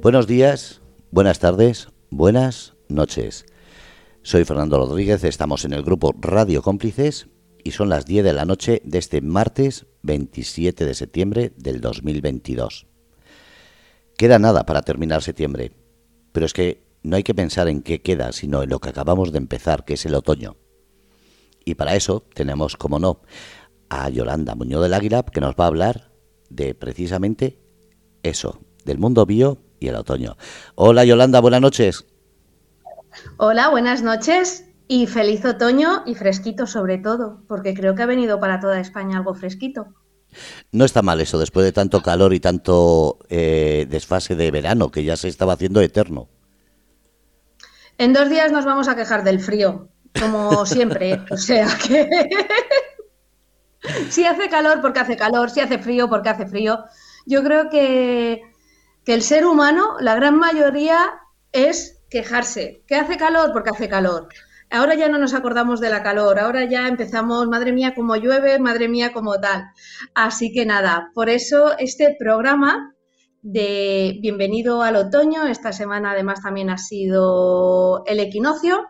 Buenos días, buenas tardes, buenas noches. Soy Fernando Rodríguez, estamos en el grupo Radio Cómplices y son las 10 de la noche de este martes 27 de septiembre del 2022. Queda nada para terminar septiembre, pero es que no hay que pensar en qué queda, sino en lo que acabamos de empezar, que es el otoño. Y para eso tenemos, como no, a Yolanda Muñoz del Águila, que nos va a hablar de precisamente eso, del mundo bio y el otoño. Hola Yolanda, buenas noches. Hola, buenas noches y feliz otoño y fresquito sobre todo, porque creo que ha venido para toda España algo fresquito. No está mal eso, después de tanto calor y tanto eh, desfase de verano, que ya se estaba haciendo eterno. En dos días nos vamos a quejar del frío, como siempre. o sea que si hace calor porque hace calor, si hace frío porque hace frío. Yo creo que, que el ser humano, la gran mayoría, es quejarse. ¿Que hace calor? Porque hace calor. Ahora ya no nos acordamos de la calor, ahora ya empezamos, madre mía, como llueve, madre mía, como tal. Así que nada, por eso este programa de Bienvenido al Otoño, esta semana además también ha sido el equinoccio,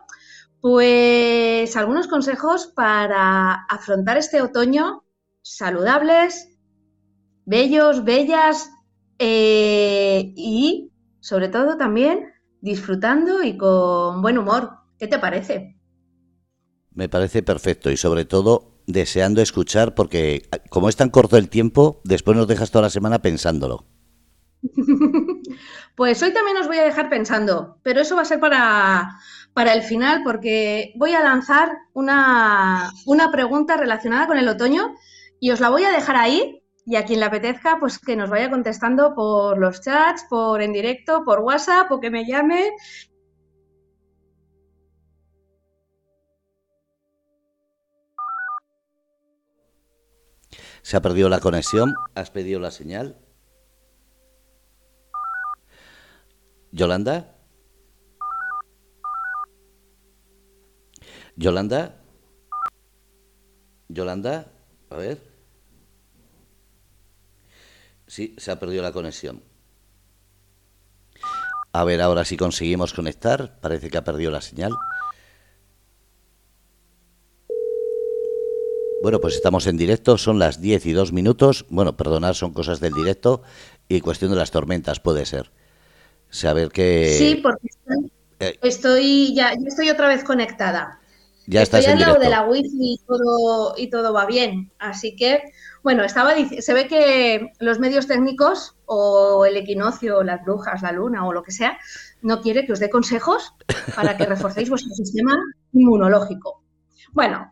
pues algunos consejos para afrontar este otoño saludables, bellos, bellas eh, y sobre todo también disfrutando y con buen humor. ¿Qué te parece? Me parece perfecto y sobre todo deseando escuchar porque como es tan corto el tiempo, después nos dejas toda la semana pensándolo. Pues hoy también os voy a dejar pensando, pero eso va a ser para, para el final porque voy a lanzar una, una pregunta relacionada con el otoño y os la voy a dejar ahí y a quien le apetezca, pues que nos vaya contestando por los chats, por en directo, por WhatsApp o que me llame Se ha perdido la conexión. ¿Has pedido la señal? ¿Yolanda? ¿Yolanda? ¿Yolanda? A ver. Sí, se ha perdido la conexión. A ver ahora si conseguimos conectar. Parece que ha perdido la señal. Bueno, pues estamos en directo, son las 10 y 2 minutos. Bueno, perdonad, son cosas del directo y cuestión de las tormentas puede ser. Saber que... Sí, porque estoy, eh, ya, estoy otra vez conectada. Ya estoy estás al lado de la wifi y todo, y todo va bien. Así que, bueno, estaba se ve que los medios técnicos o el equinoccio, las brujas, la luna o lo que sea, no quiere que os dé consejos para que reforcéis vuestro sistema inmunológico. Bueno,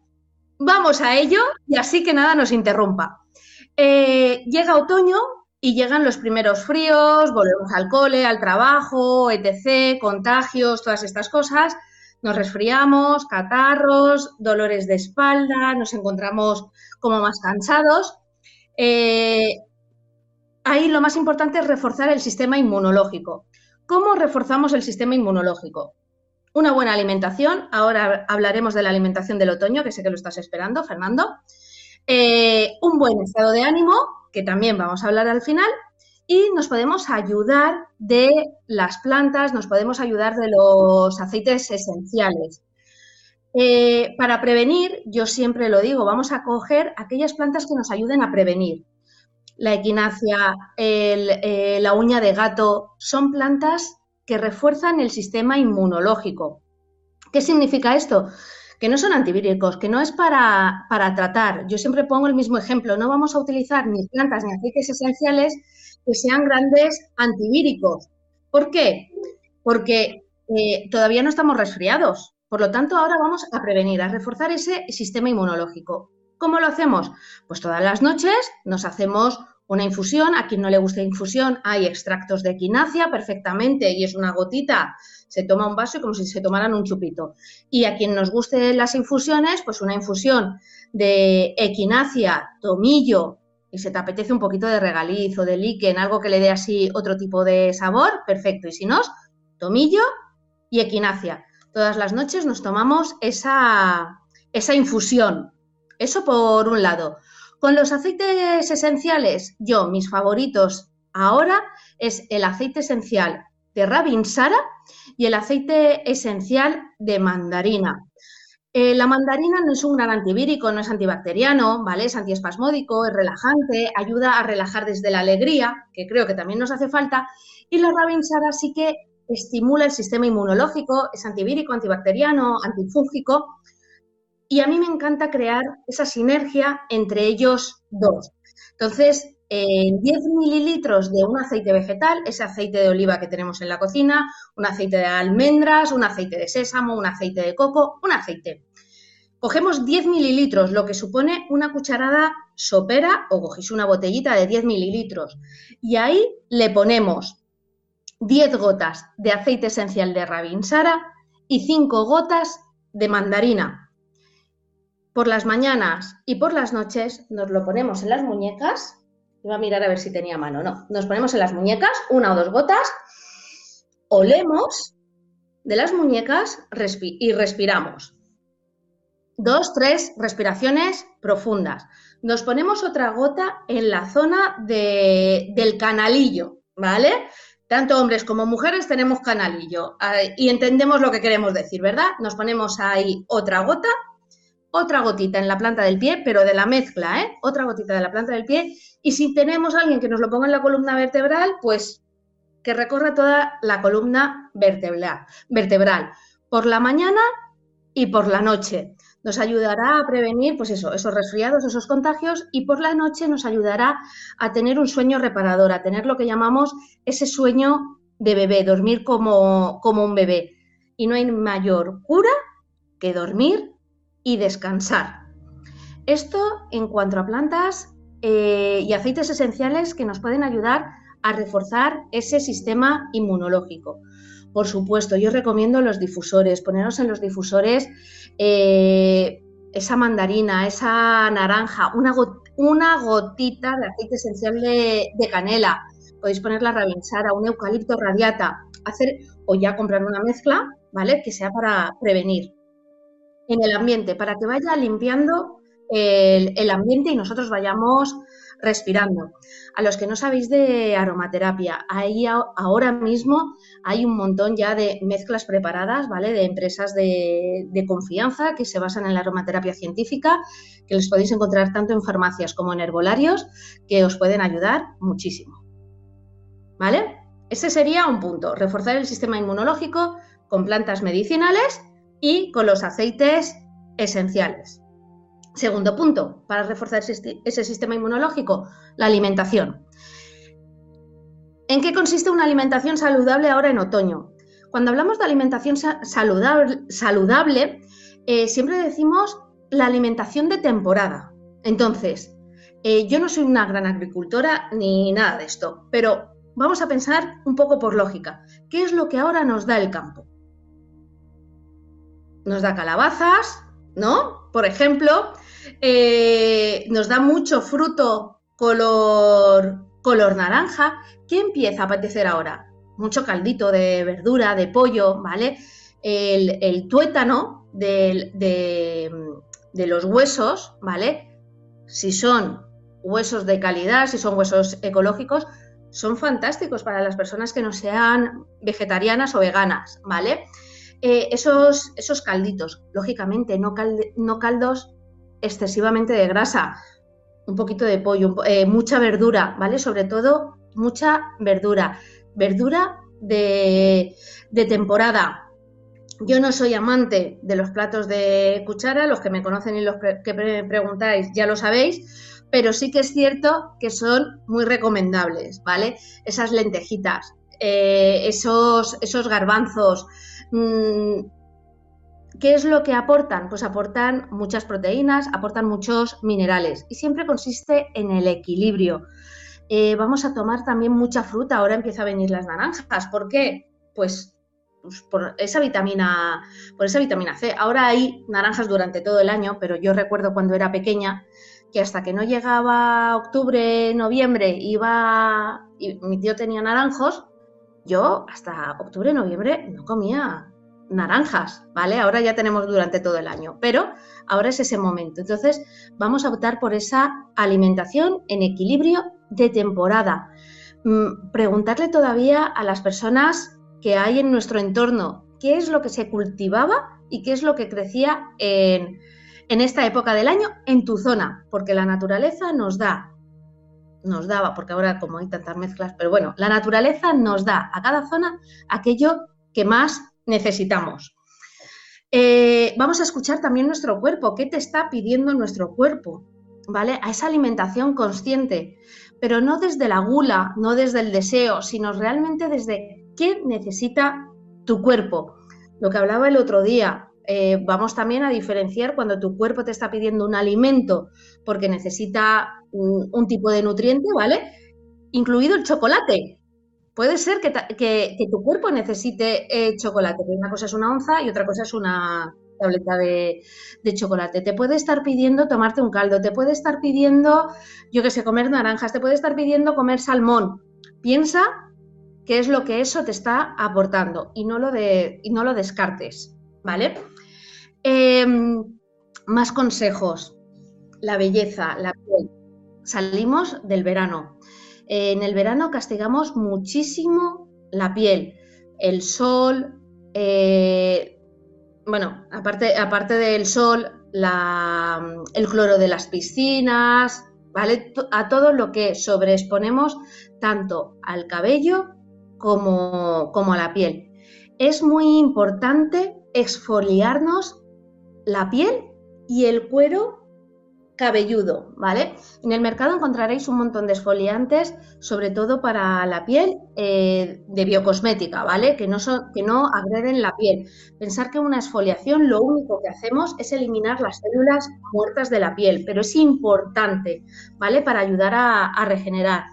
Vamos a ello y así que nada nos interrumpa. Eh, llega otoño y llegan los primeros fríos, volvemos al cole, al trabajo, etc., contagios, todas estas cosas. Nos resfriamos, catarros, dolores de espalda, nos encontramos como más cansados. Eh, ahí lo más importante es reforzar el sistema inmunológico. ¿Cómo reforzamos el sistema inmunológico? una buena alimentación. Ahora hablaremos de la alimentación del otoño, que sé que lo estás esperando, Fernando. Eh, un buen estado de ánimo, que también vamos a hablar al final. Y nos podemos ayudar de las plantas, nos podemos ayudar de los aceites esenciales. Eh, para prevenir, yo siempre lo digo, vamos a coger aquellas plantas que nos ayuden a prevenir. La equinacia, eh, la uña de gato, son plantas que refuerzan el sistema inmunológico. ¿Qué significa esto? Que no son antivíricos, que no es para, para tratar. Yo siempre pongo el mismo ejemplo, no vamos a utilizar ni plantas ni aceites esenciales que sean grandes antivíricos. ¿Por qué? Porque eh, todavía no estamos resfriados. Por lo tanto, ahora vamos a prevenir, a reforzar ese sistema inmunológico. ¿Cómo lo hacemos? Pues todas las noches nos hacemos una infusión, a quien no le guste infusión, hay extractos de equinacia perfectamente y es una gotita, se toma un vaso y como si se tomaran un chupito. Y a quien nos guste las infusiones, pues una infusión de equinacia, tomillo, y se te apetece un poquito de regaliz o de líquen, algo que le dé así otro tipo de sabor, perfecto. Y si no, tomillo y equinacia. Todas las noches nos tomamos esa, esa infusión. Eso por un lado. Con los aceites esenciales, yo, mis favoritos ahora es el aceite esencial de Rabinsara y el aceite esencial de mandarina. Eh, la mandarina no es un gran antivírico, no es antibacteriano, ¿vale? Es antiespasmódico, es relajante, ayuda a relajar desde la alegría, que creo que también nos hace falta. Y la Rabinsara sí que estimula el sistema inmunológico, es antivírico, antibacteriano, antifúngico. Y a mí me encanta crear esa sinergia entre ellos dos. Entonces, en 10 mililitros de un aceite vegetal, ese aceite de oliva que tenemos en la cocina, un aceite de almendras, un aceite de sésamo, un aceite de coco, un aceite. Cogemos 10 mililitros, lo que supone una cucharada sopera o cogéis una botellita de 10 mililitros y ahí le ponemos 10 gotas de aceite esencial de Rabinsara y 5 gotas de mandarina. Por las mañanas y por las noches nos lo ponemos en las muñecas Iba a mirar a ver si tenía mano. No, nos ponemos en las muñecas una o dos gotas, olemos de las muñecas y respiramos. Dos, tres respiraciones profundas. Nos ponemos otra gota en la zona del canalillo, ¿vale? Tanto hombres como mujeres tenemos canalillo y entendemos lo que queremos decir, ¿verdad? Nos ponemos ahí otra gota otra gotita en la planta del pie, pero de la mezcla, ¿eh? Otra gotita de la planta del pie. Y si tenemos a alguien que nos lo ponga en la columna vertebral, pues que recorra toda la columna vertebral, vertebral por la mañana y por la noche. Nos ayudará a prevenir, pues eso, esos resfriados, esos contagios, y por la noche nos ayudará a tener un sueño reparador, a tener lo que llamamos ese sueño de bebé, dormir como, como un bebé. Y no hay mayor cura que dormir y descansar. Esto en cuanto a plantas eh, y aceites esenciales que nos pueden ayudar a reforzar ese sistema inmunológico. Por supuesto, yo recomiendo los difusores, poneros en los difusores eh, esa mandarina, esa naranja, una, una, gotita de aceite esencial de, canela. Podéis poner la rabinsara, un eucalipto radiata, hacer o ya comprar una mezcla, ¿vale? Que sea para prevenir en el ambiente, para que vaya limpiando el, ambiente y nosotros vayamos respirando. A los que no sabéis de aromaterapia, ahí ahora mismo hay un montón ya de mezclas preparadas, ¿vale? De empresas de, de, confianza que se basan en la aromaterapia científica, que les podéis encontrar tanto en farmacias como en herbolarios, que os pueden ayudar muchísimo. ¿Vale? Ese sería un punto, reforzar el sistema inmunológico con plantas medicinales y con los aceites esenciales. Segundo punto, para reforzar ese sistema inmunológico, la alimentación. ¿En qué consiste una alimentación saludable ahora en otoño? Cuando hablamos de alimentación saludable, eh, siempre decimos la alimentación de temporada. Entonces, eh, yo no soy una gran agricultora ni nada de esto, pero vamos a pensar un poco por lógica. ¿Qué es lo que ahora nos da el campo? Nos da calabazas, ¿no? Por ejemplo, eh, nos da mucho fruto color, color naranja. ¿Qué empieza a apetecer ahora? Mucho caldito de verdura, de pollo, ¿vale? El, tuétano de, de los huesos, ¿vale? Si son huesos de calidad, si son huesos ecológicos, son fantásticos para las personas que no sean vegetarianas o veganas, ¿vale? Eh, esos, esos calditos, lógicamente, no, no, caldos excesivamente de grasa, un poquito de pollo, eh, mucha verdura, ¿vale? Sobre todo, mucha verdura. Verdura de, de temporada, yo no soy amante de los platos de cuchara, los que me conocen y los que me preguntáis ya lo sabéis, pero sí que es cierto que son muy recomendables, ¿vale? Esas lentejitas, eh, esos, esos garbanzos, ¿Qué es lo que aportan? Pues aportan muchas proteínas, aportan muchos minerales y siempre consiste en el equilibrio. Eh, vamos a tomar también mucha fruta, ahora empieza a venir las naranjas. ¿Por qué? Pues, pues, por esa vitamina, por esa vitamina C. Ahora hay naranjas durante todo el año, pero yo recuerdo cuando era pequeña que hasta que no llegaba octubre, noviembre, iba y mi tío tenía naranjos, yo hasta octubre, noviembre no comía naranjas, ¿vale? Ahora ya tenemos durante todo el año, pero ahora es ese momento. Entonces, vamos a optar por esa alimentación en equilibrio de temporada. mm, preguntarle todavía a las personas que hay en nuestro entorno qué es lo que se cultivaba y qué es lo que crecía en, en esta época del año en tu zona, porque la naturaleza nos da, nos daba, porque ahora como hay tantas mezclas, pero bueno, la naturaleza nos da a cada zona aquello que más necesitamos. Eh, vamos a escuchar también nuestro cuerpo, qué te está pidiendo nuestro cuerpo, ¿vale? A esa alimentación consciente, pero no desde la gula, no desde el deseo, sino realmente desde qué necesita tu cuerpo. Lo que hablaba el otro día, eh, vamos también a diferenciar cuando tu cuerpo te está pidiendo un alimento porque necesita un, tipo de nutriente, ¿vale? Incluido el chocolate. Puede ser que, tu cuerpo necesite eh, chocolate, una cosa es una onza y otra cosa es una tableta de, de, chocolate. Te puede estar pidiendo tomarte un caldo, te puede estar pidiendo, yo que sé, comer naranjas, te puede estar pidiendo comer salmón. Piensa qué es lo que eso te está aportando y no lo, de, y no lo descartes, ¿vale? Em, más consejos. La belleza, la piel. Salimos del verano. en el verano castigamos muchísimo la piel, el sol, eh, bueno, aparte, aparte del sol, el cloro de las piscinas, ¿vale? A todo lo que sobreexponemos tanto al cabello como, como a la piel. Es muy importante exfoliarnos la piel y el cuero cabelludo, ¿vale? En el mercado encontraréis un montón de esfoliantes, sobre todo para la piel eh, de biocosmética, ¿vale? Que no, son, que no agreden la piel. Pensar que una esfoliación lo único que hacemos es eliminar las células muertas de la piel, pero es importante, ¿vale? Para ayudar a regenerar.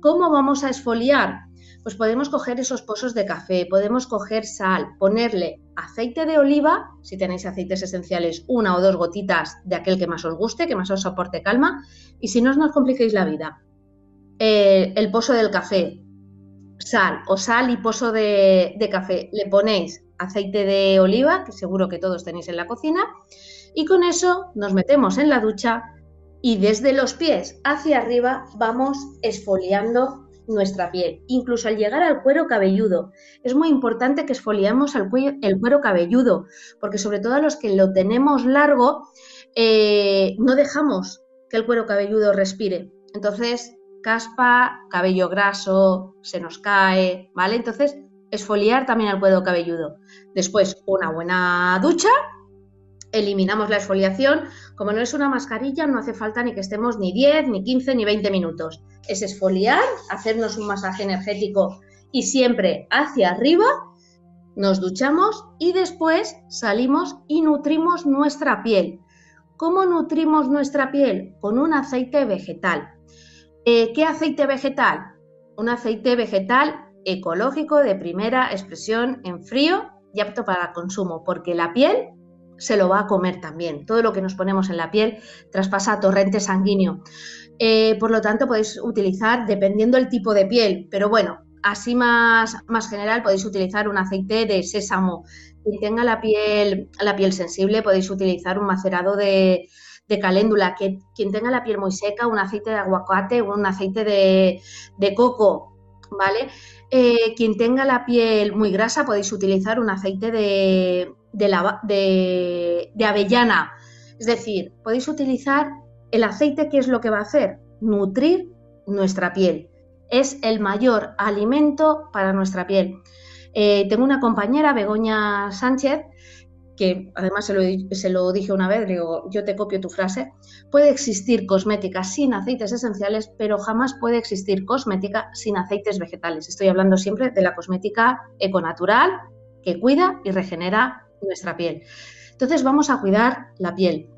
¿Cómo vamos a esfoliar? Pues podemos coger esos pozos de café, podemos coger sal, ponerle aceite de oliva, si tenéis aceites esenciales, una o dos gotitas de aquel que más os guste, que más os soporte calma, y si no os compliquéis la vida, eh, el pozo del café, sal o sal y pozo de, de café, le ponéis aceite de oliva, que seguro que todos tenéis en la cocina, y con eso nos metemos en la ducha y desde los pies hacia arriba vamos esfoliando nuestra piel, incluso al llegar al cuero cabelludo. Es muy importante que esfoliemos el, cuero cabelludo, porque sobre todo a los que lo tenemos largo, eh, no dejamos que el cuero cabelludo respire. Entonces, caspa, cabello graso, se nos cae, ¿vale? Entonces, esfoliar también el cuero cabelludo. Después, una buena ducha eliminamos la exfoliación. Como no es una mascarilla, no hace falta ni que estemos ni 10, ni 15, ni 20 minutos. Es esfoliar, hacernos un masaje energético y siempre hacia arriba, nos duchamos y después salimos y nutrimos nuestra piel. ¿Cómo nutrimos nuestra piel? Con un aceite vegetal. Eh, ¿Qué aceite vegetal? Un aceite vegetal ecológico de primera expresión en frío y apto para consumo, porque la piel se lo va a comer también. Todo lo que nos ponemos en la piel traspasa torrente sanguíneo. Eh, por lo tanto, podéis utilizar, dependiendo del tipo de piel, pero bueno, así más, más general, podéis utilizar un aceite de sésamo. Quien tenga la piel, la piel sensible, podéis utilizar un macerado de, caléndula. Que, quien tenga la piel muy seca, un aceite de aguacate un aceite de, coco, ¿vale? Eh, quien tenga la piel muy grasa, podéis utilizar un aceite de, de, avellana. Es decir, podéis utilizar el aceite, ¿qué es lo que va a hacer? Nutrir nuestra piel. Es el mayor alimento para nuestra piel. Eh, tengo una compañera, Begoña Sánchez, que además se lo, se lo, dije una vez, digo, yo te copio tu frase, puede existir cosmética sin aceites esenciales, pero jamás puede existir cosmética sin aceites vegetales. Estoy hablando siempre de la cosmética econatural que cuida y regenera nuestra piel. Entonces vamos a cuidar la piel.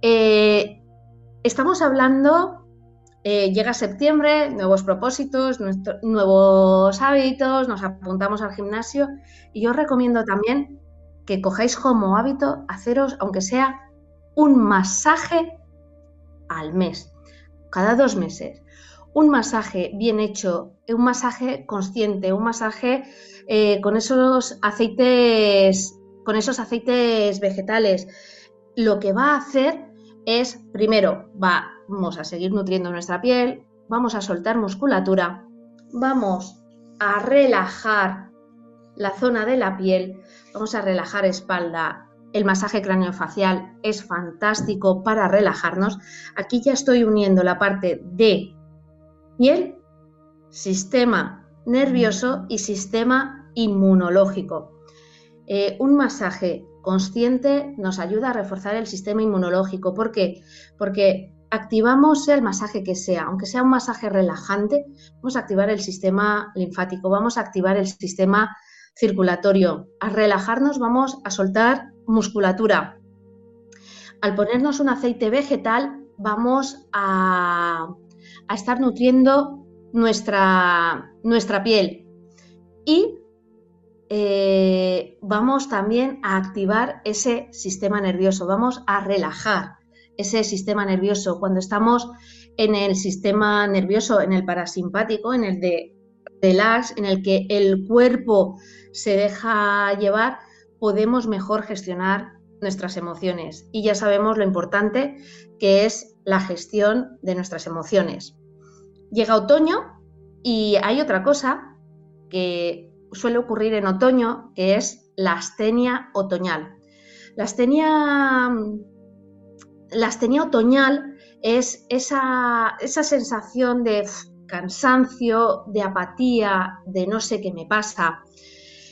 Eh, estamos hablando, eh, llega septiembre, nuevos propósitos, nuevos hábitos, nos apuntamos al gimnasio y yo os recomiendo también que cojáis como hábito haceros, aunque sea un masaje al mes, cada dos meses. Un masaje bien hecho, un masaje consciente, un masaje eh, con esos aceites con esos aceites vegetales, lo que va a hacer es, primero, vamos a seguir nutriendo nuestra piel, vamos a soltar musculatura vamos a relajar la zona de la piel, vamos a relajar espalda. El masaje craneofacial es fantástico para relajarnos. Aquí ya estoy uniendo la parte de piel, sistema nervioso y sistema inmunológico. Eh, un masaje consciente nos ayuda a reforzar el sistema inmunológico. ¿Por qué? Porque activamos el masaje que sea, aunque sea un masaje relajante, vamos a activar el sistema linfático, vamos a activar el sistema circulatorio. Al relajarnos vamos a soltar musculatura. Al ponernos un aceite vegetal vamos a, estar nutriendo nuestra, nuestra piel y eh, vamos también a activar ese sistema nervioso, vamos a relajar ese sistema nervioso. Cuando estamos en el sistema nervioso, en el parasimpático, en el de relax, en el que el cuerpo se deja llevar, podemos mejor gestionar nuestras emociones. Y ya sabemos lo importante que es la gestión de nuestras emociones. Llega otoño y hay otra cosa que suele ocurrir en otoño, que es la astenia otoñal. La astenia la astenia otoñal es esa, esa sensación de cansancio, de apatía, de no sé qué me pasa.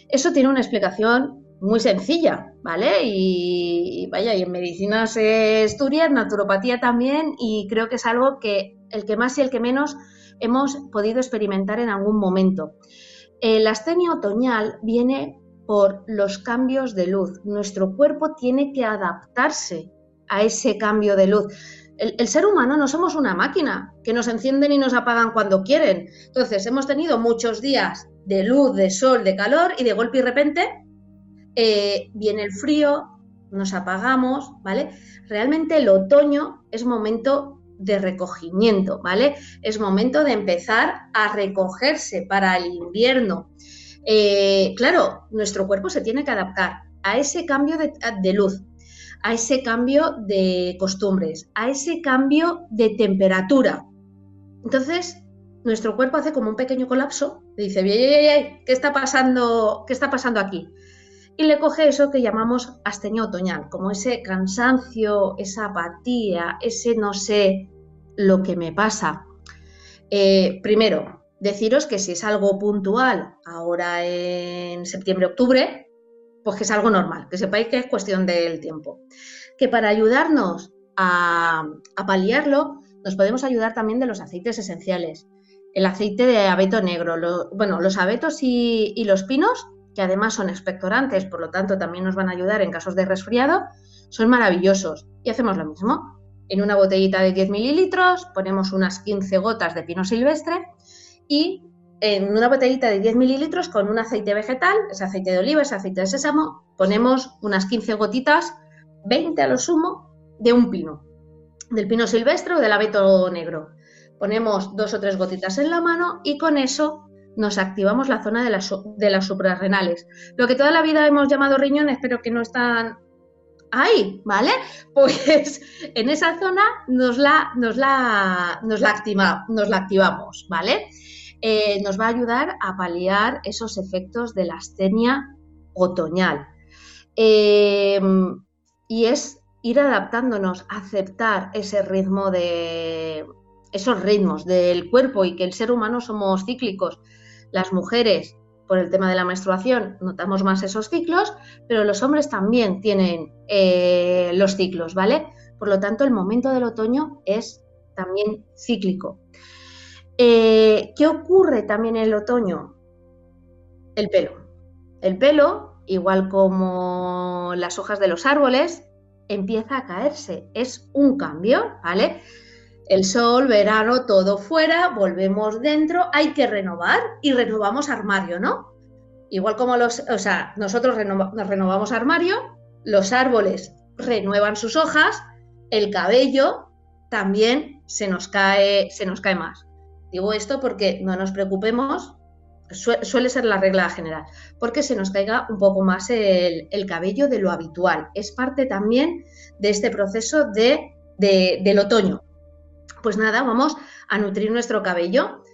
Eso tiene una explicación muy sencilla, ¿vale? Y, vaya, y en medicina se estudia, en naturopatía también, y creo que es algo que el que más y el que menos hemos podido experimentar en algún momento. La astenia otoñal viene por los cambios de luz. Nuestro cuerpo tiene que adaptarse a ese cambio de luz. El, ser humano no somos una máquina que nos encienden y nos apagan cuando quieren. Entonces, hemos tenido muchos días de luz, de sol, de calor y de golpe y repente eh, viene el frío, nos apagamos, ¿vale? Realmente el otoño es momento de recogimiento, ¿vale? Es momento de empezar a recogerse para el invierno. Eh, claro, nuestro cuerpo se tiene que adaptar a ese cambio de luz, a ese cambio de costumbres, a ese cambio de temperatura. Entonces, nuestro cuerpo hace como un pequeño colapso, le dice, ¿qué está pasando? ¿Qué está pasando aquí? Y le coge eso que llamamos astenia otoñal, como ese cansancio, esa apatía, ese no sé lo que me pasa. Eh, primero, deciros que si es algo puntual ahora en septiembre-octubre, pues que es algo normal, que sepáis que es cuestión del tiempo. Que para ayudarnos a, paliarlo, nos podemos ayudar también de los aceites esenciales. El aceite de abeto negro, bueno, los abetos y, los pinos, que además son expectorantes, por lo tanto también nos van a ayudar en casos de resfriado, son maravillosos. Y hacemos lo mismo. En una botellita de 10 mililitros ponemos unas 15 gotas de pino silvestre y en una botellita de 10 mililitros con un aceite vegetal, ese aceite de oliva, ese aceite de sésamo, ponemos unas 15 gotitas, 20 a lo sumo, de un pino, del pino silvestre o del abeto negro. Ponemos dos o tres gotitas en la mano y con eso nos activamos la zona de las, de las suprarrenales. Lo que toda la vida hemos llamado riñones, pero que no están ahí, ¿vale? Pues en esa zona nos la, nos la, nos la, activamos, ¿vale? Eh, nos va a ayudar a paliar esos efectos de la astenia otoñal. Eh, y es ir adaptándonos, aceptar ese ritmo de esos ritmos del cuerpo y que el ser humano somos cíclicos. Las mujeres, por el tema de la menstruación, notamos más esos ciclos, pero los hombres también tienen eh, los ciclos, ¿vale? Por lo tanto, el momento del otoño es también cíclico. Eh, ¿Qué ocurre también en el otoño? El pelo. El pelo, igual como las hojas de los árboles, empieza a caerse. Es un cambio, ¿vale? El sol, verano, todo fuera, volvemos dentro, hay que renovar y renovamos armario, ¿no? Igual como los, o sea, nosotros nos renovamos armario, los árboles renuevan sus hojas, el cabello también se nos cae, se nos cae más. Digo esto porque no nos preocupemos, suele ser la regla general, porque se nos caiga un poco más el, cabello de lo habitual. Es parte también de este proceso de, del otoño. Pues nada, vamos a nutrir nuestro cabello.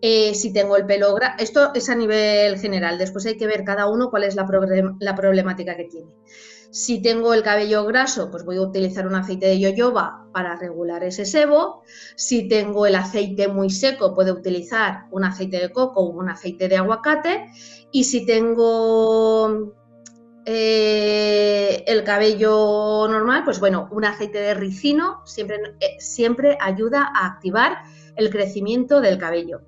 Eh, si tengo el pelo graso, esto es a nivel general, después hay que ver cada uno cuál es la, la problemática que tiene. Si tengo el cabello graso, pues voy a utilizar un aceite de yoyoba para regular ese sebo. Si tengo el aceite muy seco, puedo utilizar un aceite de coco o un aceite de aguacate. Y si tengo eh, el cabello normal, pues bueno, un aceite de ricino siempre, eh, siempre ayuda a activar el crecimiento del cabello.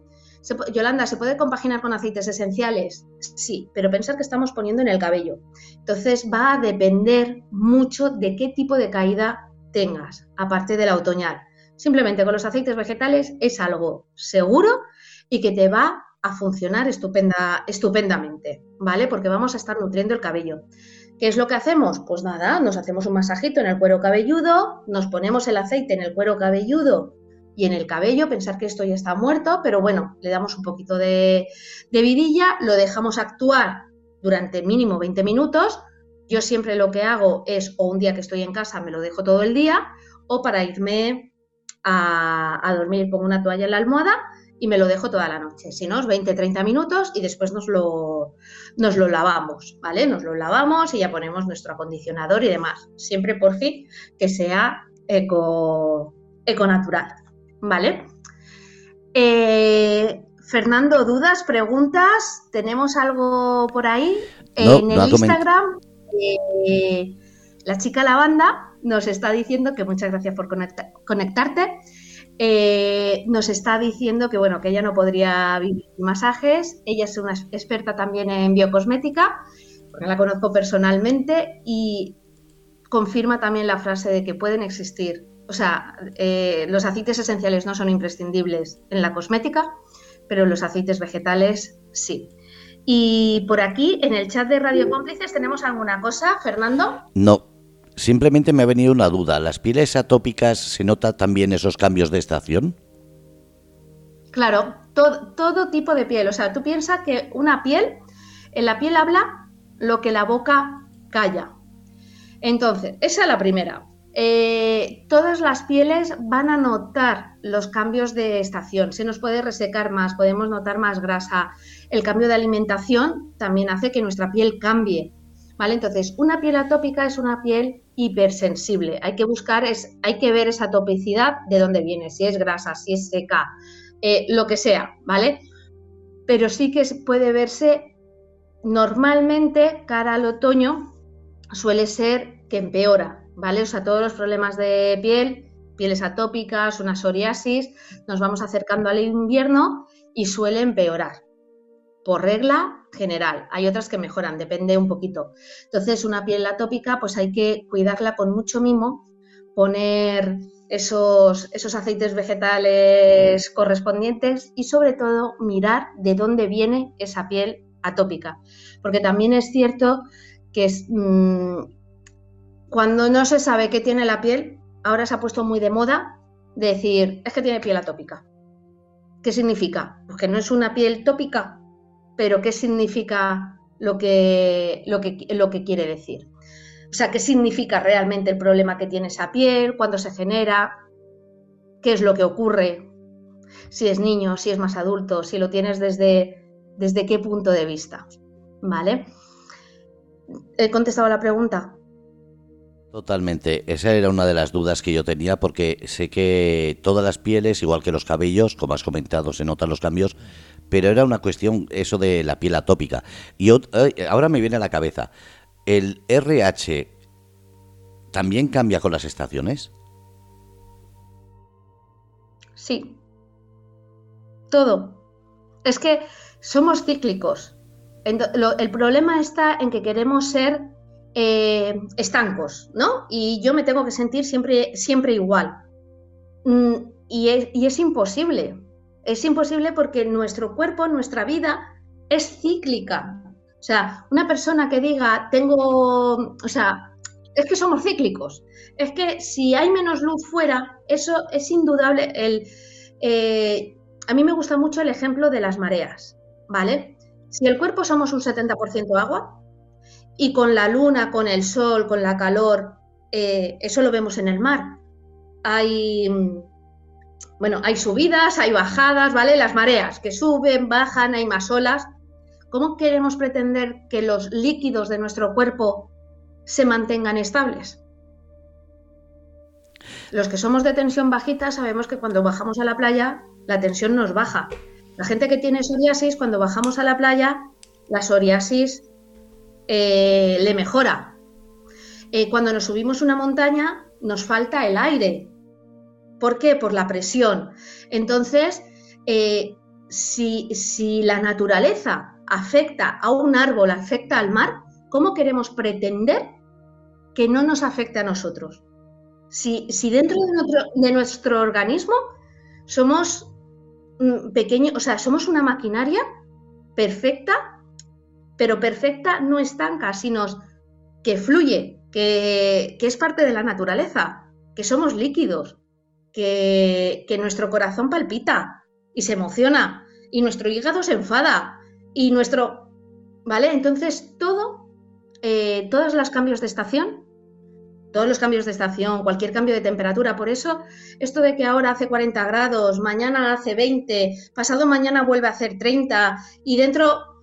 Yolanda, ¿se puede compaginar con aceites esenciales? Sí, pero pensar que estamos poniendo en el cabello. Entonces va a depender mucho de qué tipo de caída tengas, aparte del otoñal. Simplemente con los aceites vegetales es algo seguro y que te va a funcionar estupenda, estupendamente, ¿vale? Porque vamos a estar nutriendo el cabello. ¿Qué es lo que hacemos? Pues nada, nos hacemos un masajito en el cuero cabelludo, nos ponemos el aceite en el cuero cabelludo y en el cabello, pensar que esto ya está muerto, pero bueno, le damos un poquito de, vidilla, lo dejamos actuar durante mínimo 20 minutos. Yo siempre lo que hago es, o un día que estoy en casa, me lo dejo todo el día, o para irme a, dormir pongo una toalla en la almohada y me lo dejo toda la noche. Si no, 20-30 minutos y después nos lo, nos lo lavamos, ¿vale? Nos lo lavamos y ya ponemos nuestro acondicionador y demás. Siempre por fin que sea eco, eco natural. ¿vale? Eh, Fernando, dudas, preguntas, ¿tenemos algo por ahí? en el Instagram, eh, la chica Lavanda nos está diciendo que muchas gracias por conectarte. Eh, nos está diciendo que bueno, que ella no podría vivir masajes. Ella es una experta también en biocosmética, porque la conozco personalmente, y confirma también la frase de que pueden existir o sea, eh, los aceites esenciales no son imprescindibles en la cosmética, pero los aceites vegetales sí. Y por aquí, en el chat de Radio Cómplices, ¿tenemos alguna cosa, Fernando? No, simplemente me ha venido una duda. ¿Las pieles atópicas se nota también esos cambios de estación? Claro, todo, tipo de piel. O sea, tú piensas que una piel, en la piel habla lo que la boca calla. Entonces, esa es la primera. Eh, todas las pieles van a notar los cambios de estación. Se nos puede resecar más, podemos notar más grasa. El cambio de alimentación también hace que nuestra piel cambie. ¿Vale? Entonces, una piel atópica es una piel hipersensible. Hay que buscar, es, hay que ver esa topicidad de dónde viene, si es grasa, si es seca, eh, lo que sea, ¿vale? Pero sí que puede verse normalmente cara al otoño suele ser que empeora, ¿vale? O sea, todos los problemas de piel, pieles atópicas, una psoriasis, nos vamos acercando al invierno y suele empeorar. Por regla general, hay otras que mejoran, depende un poquito. Entonces, una piel atópica, pues hay que cuidarla con mucho mimo, poner esos, esos aceites vegetales correspondientes y sobre todo mirar de dónde viene esa piel atópica. Porque también es cierto que es, mm, cuando no se sabe qué tiene la piel, ahora se ha puesto muy de moda decir, es que tiene piel atópica. ¿Qué significa? Pues que no es una piel tópica, pero ¿qué significa lo que, lo que, lo que quiere decir? O sea, ¿qué significa realmente el problema que tiene esa piel? ¿Cuándo se genera? ¿Qué es lo que ocurre? Si es niño, si es más adulto, si lo tienes desde, desde qué punto de vista. ¿Vale? ¿He contestado la pregunta? Totalmente, esa era una de las dudas que yo tenía porque sé que todas las pieles, igual que los cabellos, como has comentado, se notan los cambios, pero era una cuestión eso de la piel atópica. Y ahora me viene a la cabeza, ¿el RH también cambia con las estaciones? Sí, todo. Es que somos cíclicos. El problema está en que queremos ser eh, estancos, ¿no? Y yo me tengo que sentir siempre, siempre igual. Mm, y, es, imposible. Es imposible porque nuestro cuerpo, nuestra vida es cíclica. O sea, una persona que diga, tengo, o sea, es que somos cíclicos. Es que si hay menos luz fuera, eso es indudable. El, eh, a mí me gusta mucho el ejemplo de las mareas, ¿vale? Si el cuerpo somos un 70% agua, y con la luna, con el sol, con la calor, eh, eso lo vemos en el mar. Hay, bueno, hay subidas, hay bajadas, ¿vale? Las mareas que suben, bajan, hay más olas. ¿Cómo queremos pretender que los líquidos de nuestro cuerpo se mantengan estables? Los que somos de tensión bajita sabemos que cuando bajamos a la playa la tensión nos baja. La gente que tiene psoriasis, cuando bajamos a la playa, la psoriasis eh, le mejora. Eh, cuando nos subimos una montaña, nos falta el aire. ¿Por qué? Por la presión. Entonces, eh, si, si la naturaleza afecta a un árbol, afecta al mar, ¿cómo queremos pretender que no nos afecte a nosotros? Si, dentro de nuestro, organismo somos pequeños, o sea, somos una maquinaria perfecta, pero perfecta no estanca, sino que fluye, que, es parte de la naturaleza, que somos líquidos, que, nuestro corazón palpita y se emociona, y nuestro hígado se enfada, y nuestro... ¿Vale? Entonces, todo, eh, todos los cambios de estación todos los cambios de estación, cualquier cambio de temperatura. Por eso, esto de que ahora hace 40 grados, mañana hace 20, pasado mañana vuelve a hacer 30 y dentro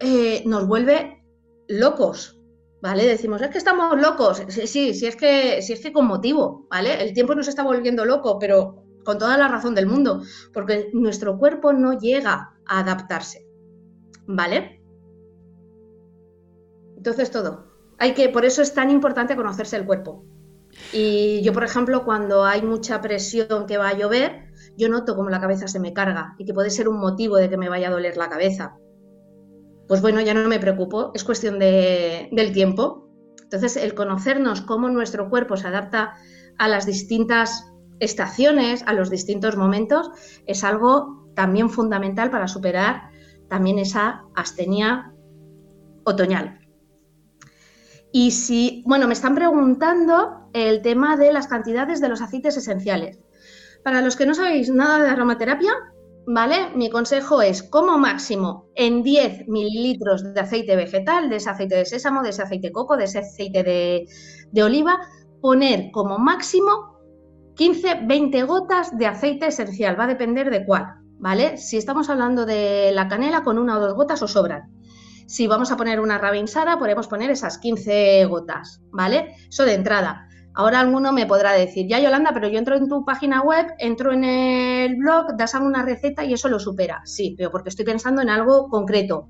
eh, nos vuelve locos. ¿Vale? Decimos, es que estamos locos. Sí, sí, es que, sí es que con motivo, ¿vale? El tiempo nos está volviendo loco, pero con toda la razón del mundo, porque nuestro cuerpo no llega a adaptarse. ¿Vale? Entonces todo hay que, por eso es tan importante conocerse el cuerpo. Y yo, por ejemplo, cuando hay mucha presión que va a llover, yo noto como la cabeza se me carga y que puede ser un motivo de que me vaya a doler la cabeza. Pues bueno, ya no me preocupo, es cuestión del tiempo. Entonces, el conocernos cómo nuestro cuerpo se adapta a las distintas estaciones, a los distintos momentos, es algo también fundamental para superar también esa astenia otoñal. Y si, bueno, me están preguntando el tema de las cantidades de los aceites esenciales. Para los que no sabéis nada de aromaterapia, ¿vale? Mi consejo es, como máximo, en 10 mililitros de aceite vegetal, de ese aceite de sésamo, de ese aceite de coco, de ese aceite de, de oliva, poner como máximo 15-20 gotas de aceite esencial. Va a depender de cuál, ¿vale? Si estamos hablando de la canela, con una o dos gotas os sobran. Si vamos a poner una rabinsara, podemos poner esas 15 gotas, ¿vale? Eso de entrada. Ahora alguno me podrá decir, ya Yolanda, pero yo entro en tu página web, entro en el blog, das una receta y eso lo supera. Sí, pero porque estoy pensando en algo concreto.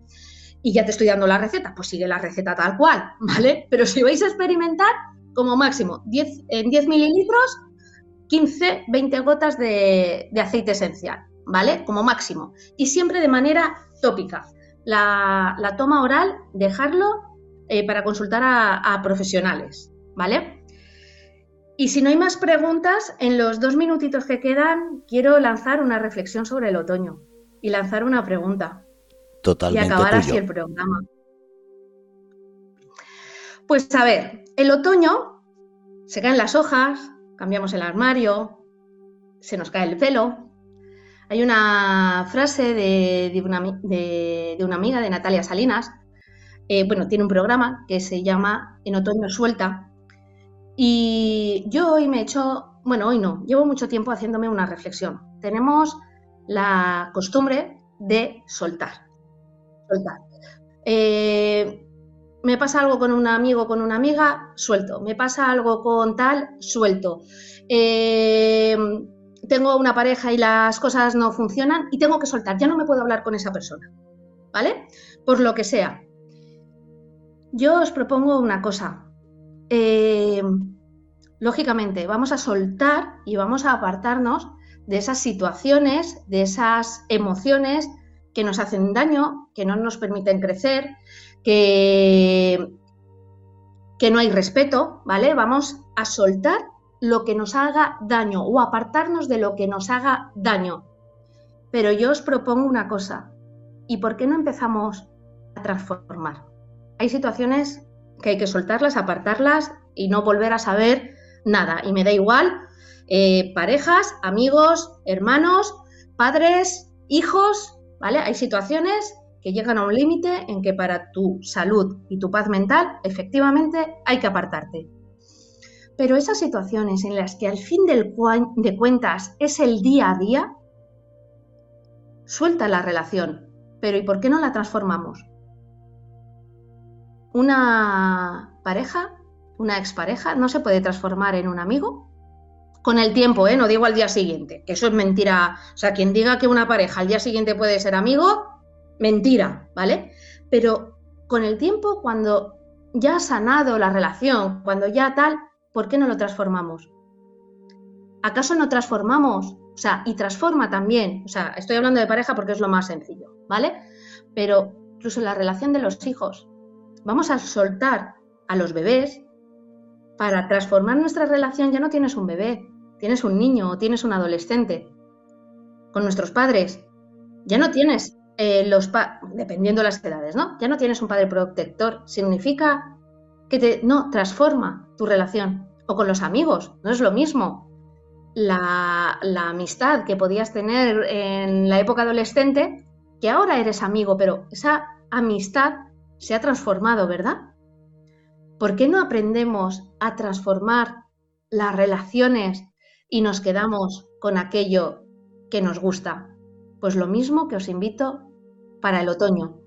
Y ya te estoy dando la receta, pues sigue la receta tal cual, ¿vale? Pero si vais a experimentar, como máximo, 10, en 10 mililitros, 15, 20 gotas de, de aceite esencial, ¿vale? Como máximo. Y siempre de manera tópica la, toma oral, dejarlo eh, para consultar a, profesionales, ¿vale? Y si no hay más preguntas, en los dos minutitos que quedan, quiero lanzar una reflexión sobre el otoño y lanzar una pregunta. Totalmente. Y acabar así el programa. Pues a ver, el otoño se caen las hojas, cambiamos el armario, se nos cae el pelo, hay una frase de, una, amiga de Natalia Salinas, eh, bueno, tiene un programa que se llama En otoño suelta, y yo hoy me he hecho, bueno, hoy no, llevo mucho tiempo haciéndome una reflexión. Tenemos la costumbre de soltar. Soltar. Eh, me pasa algo con un amigo, con una amiga, suelto. Me pasa algo con tal, suelto. Eh, tengo una pareja y las cosas no funcionan y tengo que soltar, ya no me puedo hablar con esa persona, ¿vale? Por lo que sea. Yo os propongo una cosa. Eh, lógicamente, vamos a soltar y vamos a apartarnos de esas situaciones, de esas emociones que nos hacen daño, que no nos permiten crecer, que, que no hay respeto, ¿vale? Vamos a soltar lo que nos haga daño o apartarnos de lo que nos haga daño. Pero yo os propongo una cosa, ¿y por qué no empezamos a transformar? Hay situaciones que hay que soltarlas, apartarlas y no volver a saber nada. Y me da igual, eh, parejas, amigos, hermanos, padres, hijos, ¿vale? Hay situaciones que llegan a un límite en que para tu salud y tu paz mental, efectivamente, hay que apartarte. Pero esas situaciones en las que al fin del de cuentas es el día a día, suelta la relación. Pero ¿y por qué no la transformamos? Una pareja, una expareja, no se puede transformar en un amigo con el tiempo, ¿eh? no digo al día siguiente, que eso es mentira. O sea, quien diga que una pareja al día siguiente puede ser amigo, mentira, ¿vale? Pero con el tiempo, cuando ya ha sanado la relación, cuando ya tal, ¿por qué no lo transformamos? ¿Acaso no transformamos? O sea, y transforma también, o sea, estoy hablando de pareja porque es lo más sencillo, ¿vale? Pero incluso la relación de los hijos. Vamos a soltar a los bebés para transformar nuestra relación. Ya no tienes un bebé, tienes un niño o tienes un adolescente. Con nuestros padres, ya no tienes eh, los dependiendo de las edades, ¿no? Ya no tienes un padre protector. Significa que te no transforma tu relación. O con los amigos, no es lo mismo. La, la amistad que podías tener en la época adolescente, que ahora eres amigo, pero esa amistad se ha transformado, ¿verdad? ¿Por qué no aprendemos a transformar las relaciones y nos quedamos con aquello que nos gusta? Pues lo mismo que os invito para el otoño.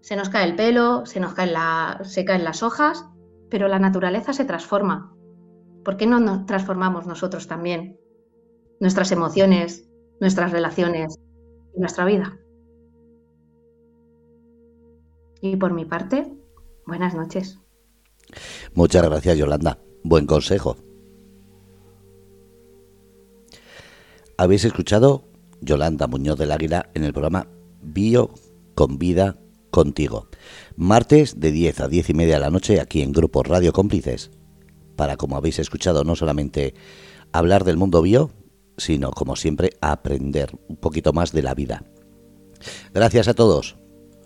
Se nos cae el pelo, se nos caen, la, se caen las hojas, pero la naturaleza se transforma. ¿Por qué no transformamos nosotros también? Nuestras emociones, nuestras relaciones y nuestra vida. Y por mi parte, buenas noches. Muchas gracias, Yolanda. Buen consejo. Habéis escuchado Yolanda Muñoz del Águila en el programa Bio con Vida Contigo. Martes de 10 a 10 y media de la noche aquí en Grupo Radio Cómplices. Para, como habéis escuchado, no solamente hablar del mundo bio, sino, como siempre, aprender un poquito más de la vida. Gracias a todos.